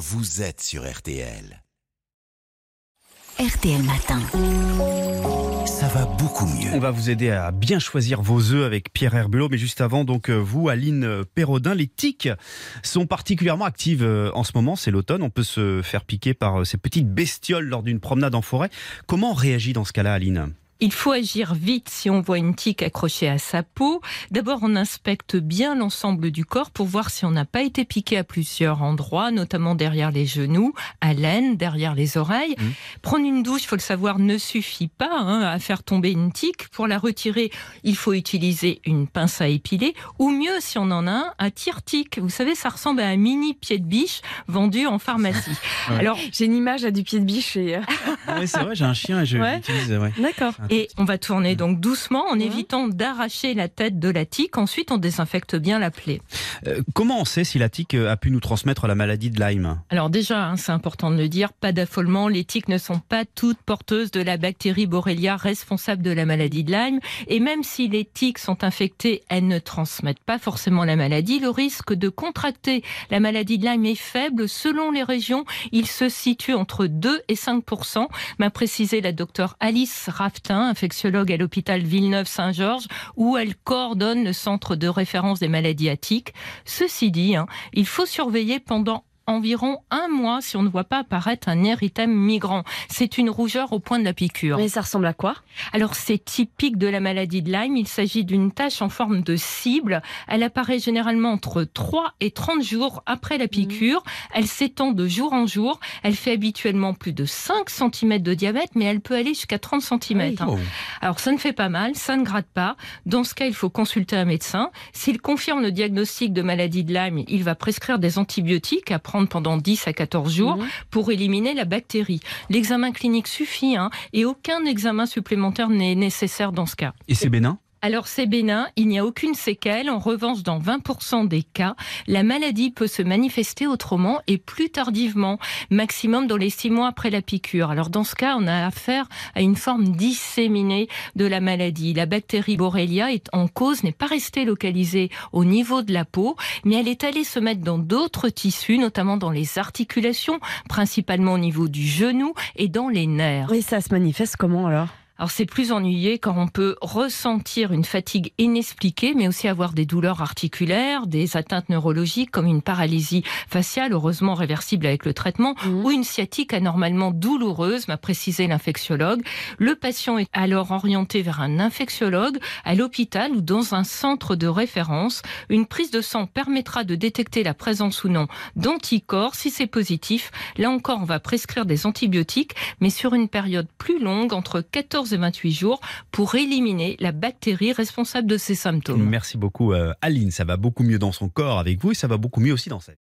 vous êtes sur RTL. RTL Matin. Ça va beaucoup mieux. On va vous aider à bien choisir vos œufs avec Pierre Herbulot, mais juste avant, donc euh, vous, Aline Perrodin, les tiques sont particulièrement actives euh, en ce moment, c'est l'automne, on peut se faire piquer par euh, ces petites bestioles lors d'une promenade en forêt. Comment on réagit dans ce cas-là, Aline? Il faut agir vite si on voit une tique accrochée à sa peau. D'abord, on inspecte bien l'ensemble du corps pour voir si on n'a pas été piqué à plusieurs endroits, notamment derrière les genoux, à l'aine, derrière les oreilles. Mmh. Prendre une douche, faut le savoir, ne suffit pas hein, à faire tomber une tique. Pour la retirer, il faut utiliser une pince à épiler, ou mieux, si on en a un, un tire-tique. Vous savez, ça ressemble à un mini pied de biche vendu en pharmacie. Ouais. Alors, J'ai une image à du pied de biche et. euh, Oui, c'est vrai, j'ai un chien et je Ouais. l'utilise. ouais. D'accord. Et on va tourner donc doucement en évitant d'arracher la tête de la tique. Ensuite, on désinfecte bien la plaie. Euh, comment on sait si la tique euh, a pu nous transmettre la maladie de Lyme? Alors déjà, hein, c'est important de le dire, pas d'affolement. Les tiques ne sont pas toutes porteuses de la bactérie Borrelia responsable de la maladie de Lyme. Et même si les tiques sont infectées, elles ne transmettent pas forcément la maladie. Le risque de contracter la maladie de Lyme est faible. Selon les régions, il se situe entre 2 et 5% m'a précisé la docteure Alice Raftin, infectiologue à l'hôpital Villeneuve-Saint-Georges, où elle coordonne le centre de référence des maladies à tiques. Ceci dit, hein, il faut surveiller pendant environ un mois si on ne voit pas apparaître un érythème migrant. C'est une rougeur au point de la piqûre. Mais ça ressemble à quoi? Alors c'est typique de la maladie de Lyme. Il s'agit d'une tache en forme de cible. Elle apparaît généralement entre 3 et 30 jours après la piqûre. Elle s'étend de jour en jour. Elle fait habituellement plus de 5 cm de diamètre, mais elle peut aller jusqu'à 30 cm. Oui. Oh. Alors ça ne fait pas mal, ça ne gratte pas. Dans ce cas, il faut consulter un médecin. S'il confirme le diagnostic de maladie de Lyme, il va prescrire des antibiotiques à prendre pendant 10 à 14 jours Mhm. pour éliminer la bactérie. L'examen clinique suffit hein, et aucun examen supplémentaire n'est nécessaire dans ce cas. Et c'est bénin? Alors c'est bénin, il n'y a aucune séquelle. En revanche, dans 20% des cas, la maladie peut se manifester autrement et plus tardivement, maximum dans les 6 mois après la piqûre. Alors dans ce cas, on a affaire à une forme disséminée de la maladie. La bactérie Borrelia est en cause n'est pas restée localisée au niveau de la peau, mais elle est allée se mettre dans d'autres tissus, notamment dans les articulations, principalement au niveau du genou et dans les nerfs. Et ça se manifeste comment alors? Alors c'est plus ennuyé quand on peut ressentir une fatigue inexpliquée, mais aussi avoir des douleurs articulaires, des atteintes neurologiques comme une paralysie faciale, heureusement réversible avec le traitement, Mhm. ou une sciatique anormalement douloureuse, m'a précisé l'infectiologue. Le patient est alors orienté vers un infectiologue à l'hôpital ou dans un centre de référence. Une prise de sang permettra de détecter la présence ou non d'anticorps. Si c'est positif, là encore, on va prescrire des antibiotiques, mais sur une période plus longue, entre 14 et 28 jours, pour éliminer la bactérie responsable de ces symptômes. Merci beaucoup, euh, Aline. Ça va beaucoup mieux dans son corps avec vous et ça va beaucoup mieux aussi dans sa